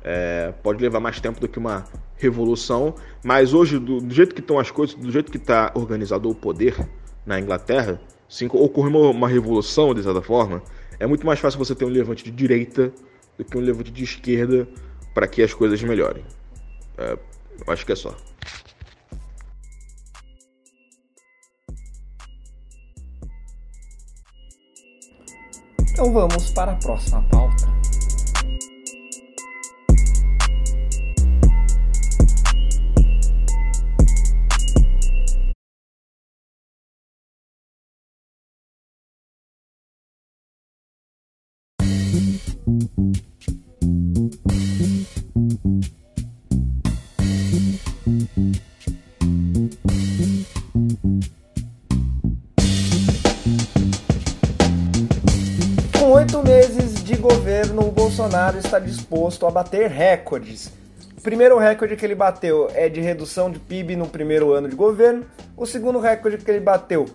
É, pode levar mais tempo do que uma revolução, mas hoje, do, do jeito que estão as coisas, do jeito que está organizado o poder na Inglaterra, se ocorrer uma, uma revolução, de certa forma, é muito mais fácil você ter um levante de direita do que um levante de esquerda para que as coisas melhorem. É, acho que é só. Então vamos para a próxima pauta. Está disposto a bater recordes. O primeiro recorde que ele bateu é de redução de PIB no primeiro ano de governo. O segundo recorde que ele bateu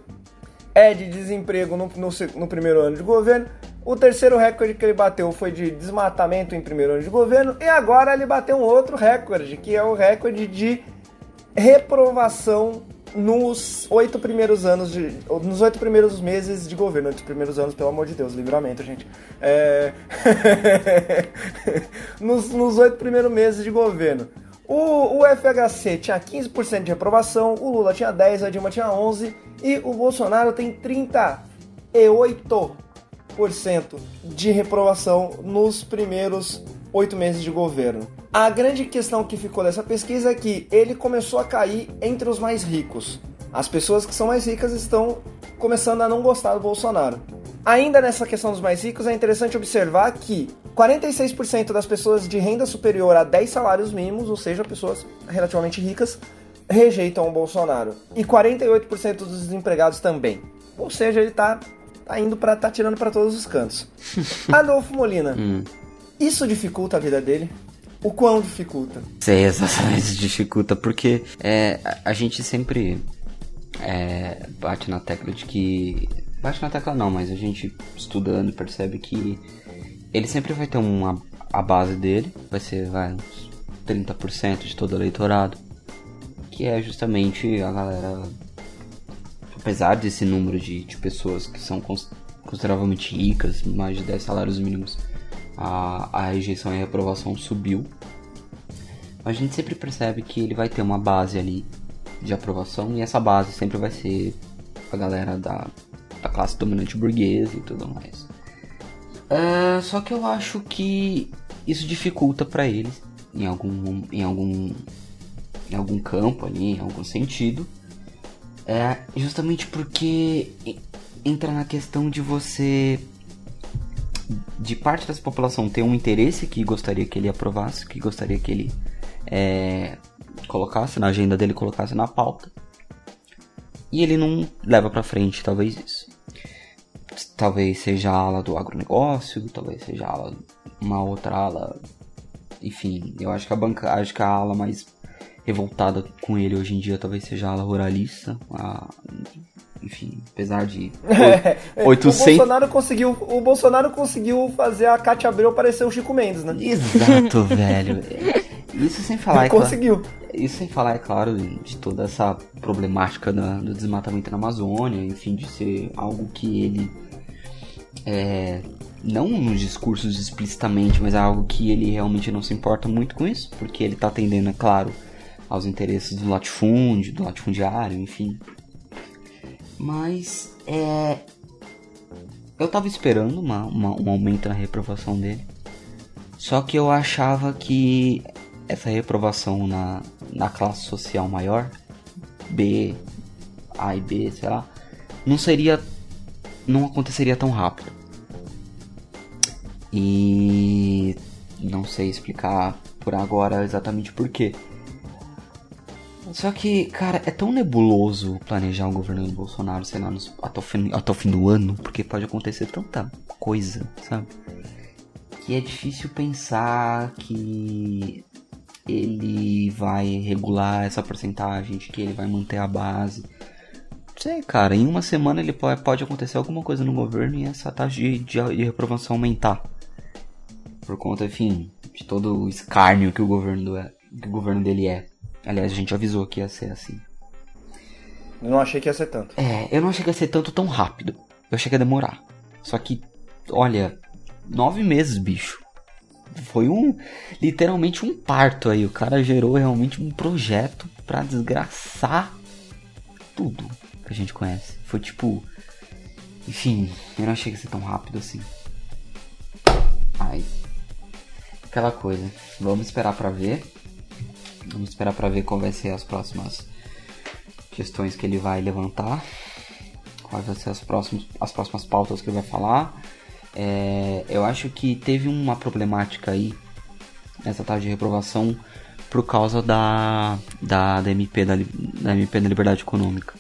é de desemprego no, no, no, primeiro ano de governo. O terceiro recorde que ele bateu foi de desmatamento em primeiro ano de governo. E agora ele bateu um outro recorde, que é o recorde de reprovação nos oito primeiros anos de. Nos oito primeiros meses de governo. Oito primeiros anos, pelo amor de Deus, livramento, gente. É... nos, oito primeiros meses de governo. O, o FHC tinha 15% de reprovação, o Lula tinha 10%, a Dilma tinha 11% e o Bolsonaro tem 38% de reprovação nos primeiros oito meses de governo. A grande questão que ficou dessa pesquisa é que ele começou a cair entre os mais ricos. As pessoas que são mais ricas estão começando a não gostar do Bolsonaro. Ainda nessa questão dos mais ricos, é interessante observar que 46% das pessoas de renda superior a 10 salários mínimos, ou seja, pessoas relativamente ricas, rejeitam o Bolsonaro. E 48% dos desempregados também. Ou seja, ele tá, tá indo para tá tirando para todos os cantos. Adolfo Molina, hum. Isso dificulta a vida dele? O quão dificulta? Sei, exatamente dificulta, porque é, a, a gente sempre é, bate na tecla de que. Bate na tecla não, mas a gente estudando percebe que ele sempre vai ter uma. A base dele vai ser vai, uns 30% de todo o eleitorado. Que é justamente a galera. Apesar desse número de, de pessoas que são consideravelmente ricas, mais de 10 salários mínimos a, a rejeição e a reprovação subiu. A gente sempre percebe que ele vai ter uma base ali de aprovação e essa base sempre vai ser a galera da, da classe dominante burguesa e tudo mais. É, só que eu acho que isso dificulta para ele em algum, em algum em algum campo ali, em algum sentido. É justamente porque entra na questão de você de parte dessa população ter um interesse que gostaria que ele aprovasse, que gostaria que ele é, colocasse na agenda dele, colocasse na pauta. E ele não leva para frente, talvez isso. Talvez seja a ala do agronegócio, talvez seja a ala, uma outra ala. Enfim, eu acho que a banca, acho que a ala mais revoltada com ele hoje em dia talvez seja a ala ruralista, a, enfim, apesar de 800... o Bolsonaro conseguiu, o Bolsonaro conseguiu fazer a Cátia Abreu parecer o Chico Mendes, né? Exato, velho. Isso sem falar, é conseguiu. Claro, isso sem falar, é claro, de toda essa problemática da, do desmatamento na Amazônia, enfim, de ser algo que ele é, não nos discursos explicitamente, mas é algo que ele realmente não se importa muito com isso, porque ele está atendendo, é claro, aos interesses do latifúndio, do latifundiário, enfim, mas é. Eu tava esperando uma, uma, um aumento na reprovação dele. Só que eu achava que essa reprovação na, na classe social maior, B, A e B, sei lá, não seria. não aconteceria tão rápido. E não sei explicar por agora exatamente por quê. Só que, cara, é tão nebuloso planejar o governo do Bolsonaro, sei lá, até, o fim, até o fim do ano, porque pode acontecer tanta coisa, sabe? Que é difícil pensar que ele vai regular essa porcentagem, de que ele vai manter a base. Não sei, cara, em uma semana ele pode, pode acontecer alguma coisa no governo e essa taxa de, de, de reprovação aumentar. Por conta, enfim, de todo o escárnio que o governo, é, que o governo dele é. Aliás, a gente avisou que ia ser assim. Eu não achei que ia ser tanto. É, eu não achei que ia ser tanto tão rápido. Eu achei que ia demorar. Só que, olha, nove meses, bicho. Foi um. Literalmente um parto aí. O cara gerou realmente um projeto pra desgraçar tudo que a gente conhece. Foi tipo. Enfim, eu não achei que ia ser tão rápido assim. Ai. Aquela coisa. Vamos esperar pra ver. Vamos esperar para ver qual vai ser as próximas questões que ele vai levantar, quais vão ser as próximas, as próximas pautas que ele vai falar. É, eu acho que teve uma problemática aí nessa taxa de reprovação por causa da, da, da, MP, da, da MP da Liberdade Econômica.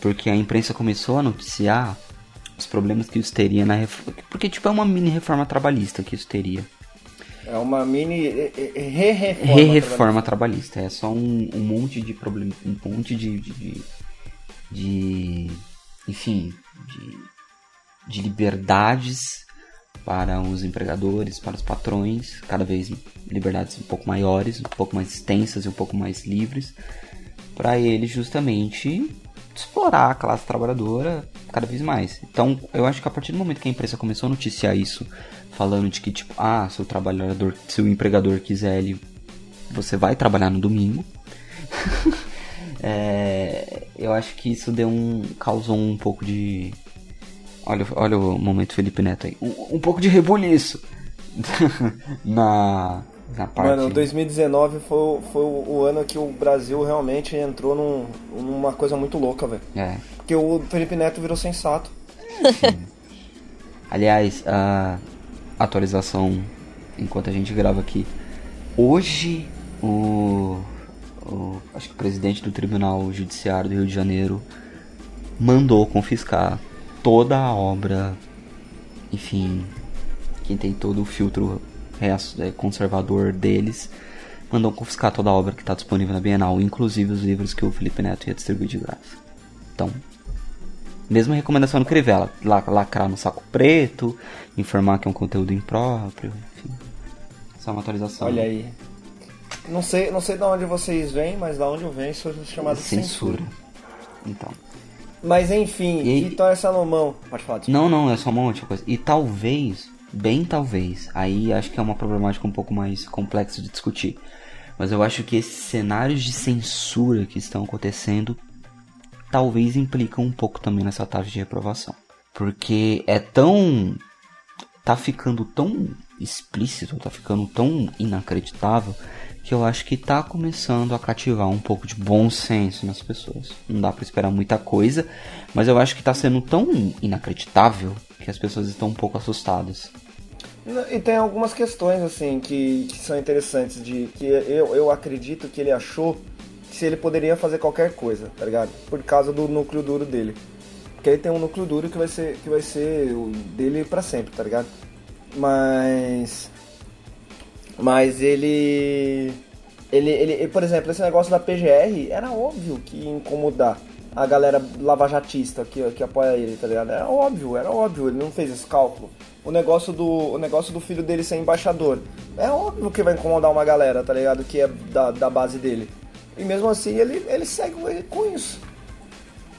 Porque a imprensa começou a noticiar os problemas que isso teria na reforma. Porque, tipo, é uma mini reforma trabalhista que isso teria. É uma mini re-reforma. Re-reforma trabalhista. É só um, um monte de problema. Um monte de. de, de enfim. De, de liberdades para os empregadores, para os patrões, cada vez liberdades um pouco maiores, um pouco mais extensas e um pouco mais livres, para eles justamente explorar a classe trabalhadora cada vez mais. Então, eu acho que a partir do momento que a imprensa começou a noticiar isso falando de que, tipo, ah, se o trabalhador, se o empregador quiser, ele, você vai trabalhar no domingo. é, eu acho que isso deu um. causou um pouco de. Olha, olha o momento Felipe Neto aí. Um, um pouco de rebuliço na, na parte. Mano, 2019 foi, foi o ano que o Brasil realmente entrou num, numa coisa muito louca, velho. É. Porque o Felipe Neto virou sensato. Aliás, a, atualização enquanto a gente grava aqui. Hoje, o, o, acho que o presidente do Tribunal Judiciário do Rio de Janeiro mandou confiscar toda a obra, enfim, quem tem todo o filtro é, conservador deles, mandou confiscar toda a obra que está disponível na Bienal, inclusive os livros que o Felipe Neto ia distribuir de graça. Então, Mesma recomendação no Crivella, lacrar no saco preto, informar que é um conteúdo impróprio, enfim. É uma atualização. Olha aí. Não sei, não sei de onde vocês vêm, mas da onde eu venho sou chamado censura. censura. Então. Mas enfim, e... Vitória Salomão. Pode falar. Não, não, é só uma outra coisa. E talvez, bem talvez, aí acho que é uma problemática um pouco mais complexa de discutir. Mas eu acho que esses cenários de censura que estão acontecendo talvez implicam um pouco também nessa taxa de reprovação. Porque é tão. tá ficando tão explícito, tá ficando tão inacreditável que eu acho que tá começando a cativar um pouco de bom senso nas pessoas. Não dá para esperar muita coisa, mas eu acho que tá sendo tão inacreditável que as pessoas estão um pouco assustadas. E tem algumas questões assim que, que são interessantes de que eu, eu acredito que ele achou se ele poderia fazer qualquer coisa, tá ligado? Por causa do núcleo duro dele. Porque ele tem um núcleo duro que vai ser, que vai ser o dele para sempre, tá ligado? Mas. Mas ele, ele, ele. Por exemplo, esse negócio da PGR era óbvio que ia incomodar a galera lavajatista que, que apoia ele, tá ligado? Era óbvio, era óbvio, ele não fez esse cálculo. O negócio do, o negócio do filho dele ser embaixador. É óbvio que vai incomodar uma galera, tá ligado? Que é da, da base dele. E mesmo assim ele, ele segue com isso.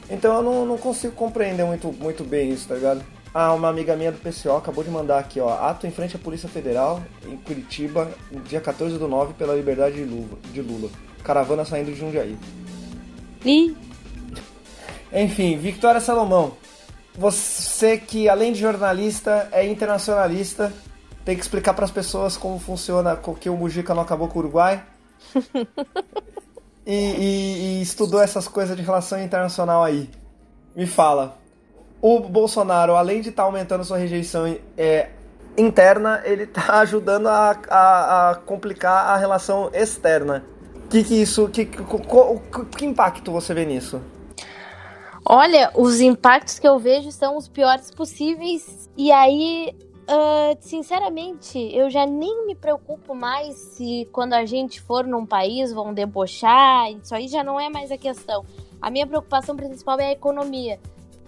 Então eu não, não consigo compreender muito, muito bem isso, tá ligado? Ah, uma amiga minha do PCO acabou de mandar aqui, ó. Ato em frente à Polícia Federal, em Curitiba, dia 14 do 9, pela liberdade de Lula. De Lula. Caravana saindo de Jundiaí. Ih. Enfim, Victoria Salomão. Você que, além de jornalista, é internacionalista, tem que explicar para as pessoas como funciona, que o Mujica não acabou com o Uruguai. e, e, e estudou essas coisas de relação internacional aí. Me fala, o Bolsonaro, além de estar tá aumentando sua rejeição é, interna, ele tá ajudando a, a, a complicar a relação externa. Que que isso, que, que, que impacto você vê nisso? Olha, os impactos que eu vejo são os piores possíveis. E aí, uh, sinceramente, eu já nem me preocupo mais se quando a gente for num país vão debochar. Isso aí já não é mais a questão. A minha preocupação principal é a economia.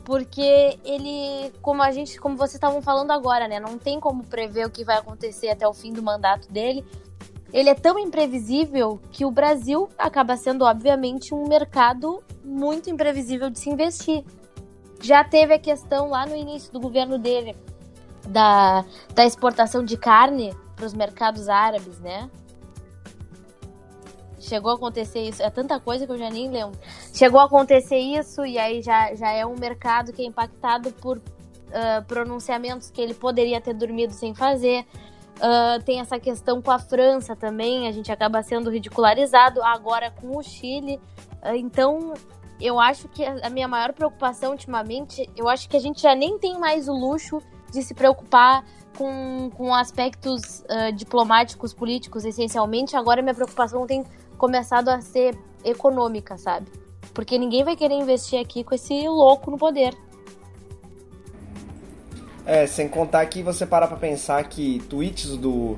Porque ele, como a gente, como vocês estavam falando agora, né? Não tem como prever o que vai acontecer até o fim do mandato dele. Ele é tão imprevisível que o Brasil acaba sendo, obviamente, um mercado muito imprevisível de se investir. Já teve a questão lá no início do governo dele da, da exportação de carne para os mercados árabes, né? Chegou a acontecer isso. É tanta coisa que eu já nem lembro. Chegou a acontecer isso e aí já, já é um mercado que é impactado por uh, pronunciamentos que ele poderia ter dormido sem fazer. Uh, tem essa questão com a França também, a gente acaba sendo ridicularizado. Agora com o Chile. Uh, então, eu acho que a minha maior preocupação ultimamente, eu acho que a gente já nem tem mais o luxo de se preocupar com, com aspectos uh, diplomáticos, políticos, essencialmente. Agora minha preocupação tem começado a ser econômica, sabe? Porque ninguém vai querer investir aqui com esse louco no poder. É, sem contar que você para pra pensar que tweets do,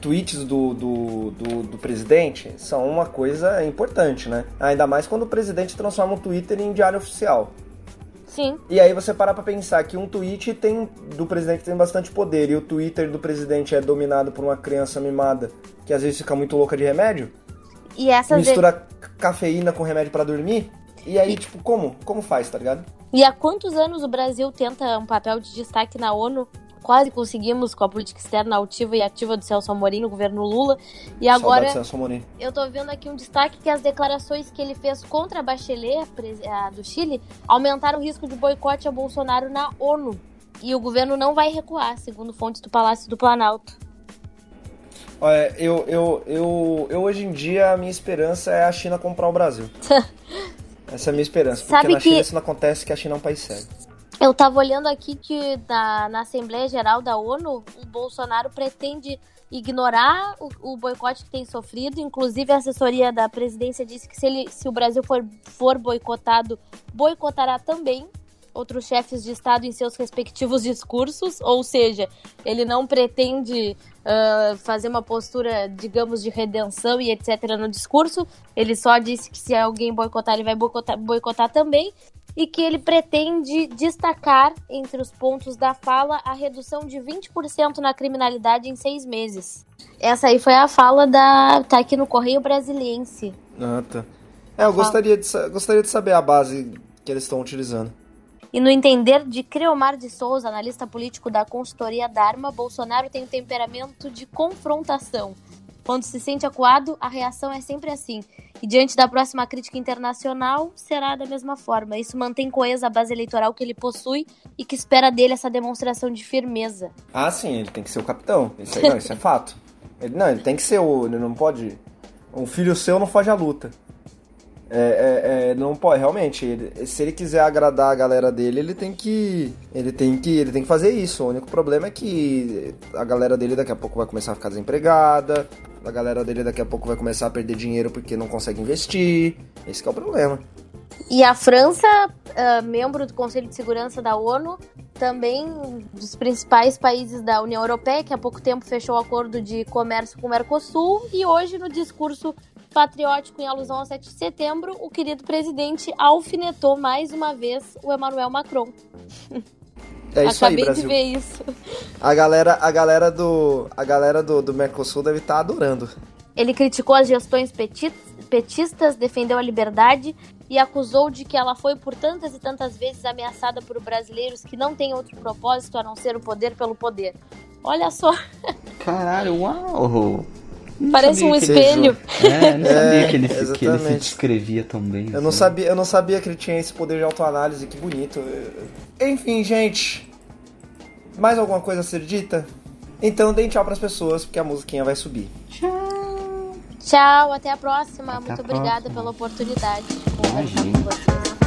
tweets do, do, do, do, presidente são uma coisa importante, né? Ainda mais quando o presidente transforma o Twitter em diário oficial. Sim. E aí você parar pra pensar que um tweet tem do presidente tem bastante poder e o Twitter do presidente é dominado por uma criança mimada que às vezes fica muito louca de remédio. E essa mistura de... cafeína com remédio para dormir. E aí, e... tipo, como? Como faz, tá ligado? E há quantos anos o Brasil tenta um papel de destaque na ONU quase conseguimos com a política externa altiva e ativa do Celso Amorim no governo Lula. E agora eu tô vendo aqui um destaque que as declarações que ele fez contra a Bachelet, a do Chile, aumentaram o risco de boicote a Bolsonaro na ONU. E o governo não vai recuar, segundo fontes do Palácio do Planalto. Olha, eu, eu, eu, eu hoje em dia a minha esperança é a China comprar o Brasil. Essa é a minha esperança. Porque Sabe na China que... isso não acontece, que a China é um país sério. Eu estava olhando aqui que na, na Assembleia Geral da ONU, o Bolsonaro pretende ignorar o, o, boicote que tem sofrido. Inclusive, a assessoria da presidência disse que se, ele, se o Brasil for, for boicotado, boicotará também outros chefes de Estado em seus respectivos discursos. Ou seja, ele não pretende uh, fazer uma postura, digamos, de redenção e etc. no discurso. Ele só disse que se alguém boicotar, ele vai boicotar, boicotar também e que ele pretende destacar entre os pontos da fala a redução de 20% na criminalidade em seis meses. Essa aí foi a fala da. tá aqui no Correio Brasiliense. Ah, tá. É, eu gostaria de, gostaria de saber a base que eles estão utilizando. E no entender de Creomar de Souza, analista político da consultoria Dharma, Bolsonaro tem um temperamento de confrontação. Quando se sente acuado, a reação é sempre assim. E diante da próxima crítica internacional, será da mesma forma. Isso mantém coesa a base eleitoral que ele possui e que espera dele essa demonstração de firmeza. Ah, sim, ele tem que ser o capitão. Isso, aí, não, isso é fato. Ele, não, ele tem que ser o. Ele não pode. Um filho seu não foge à luta. É, é, é, não pode, realmente. Ele, se ele quiser agradar a galera dele, ele tem que. Ele tem que. Ele tem que fazer isso. O único problema é que a galera dele daqui a pouco vai começar a ficar desempregada. A galera dele daqui a pouco vai começar a perder dinheiro porque não consegue investir. Esse é o problema. E a França, uh, membro do Conselho de Segurança da ONU, também dos principais países da União Europeia, que há pouco tempo fechou o acordo de comércio com o Mercosul, e hoje, no discurso patriótico em alusão ao 7 de setembro, o querido presidente alfinetou mais uma vez o Emmanuel Macron. É isso Acabei aí, Brasil. de ver isso. A galera, a galera do, a galera do, do Mercosul deve estar tá adorando. Ele criticou as gestões petistas, defendeu a liberdade e acusou de que ela foi por tantas e tantas vezes ameaçada por brasileiros que não têm outro propósito a não ser o poder pelo poder. Olha só. Caralho, uau! Não Parece um espelho. Ele... É, não sabia é, que, ele, que ele se descrevia tão bem. Eu, assim. não sabia, eu não sabia que ele tinha esse poder de autoanálise, que bonito. Enfim, gente. Mais alguma coisa a ser dita? Então deem tchau pras pessoas, porque a musiquinha vai subir. Tchau. Tchau, até a próxima. Até Muito a obrigada próxima. pela oportunidade de conversar com vocês.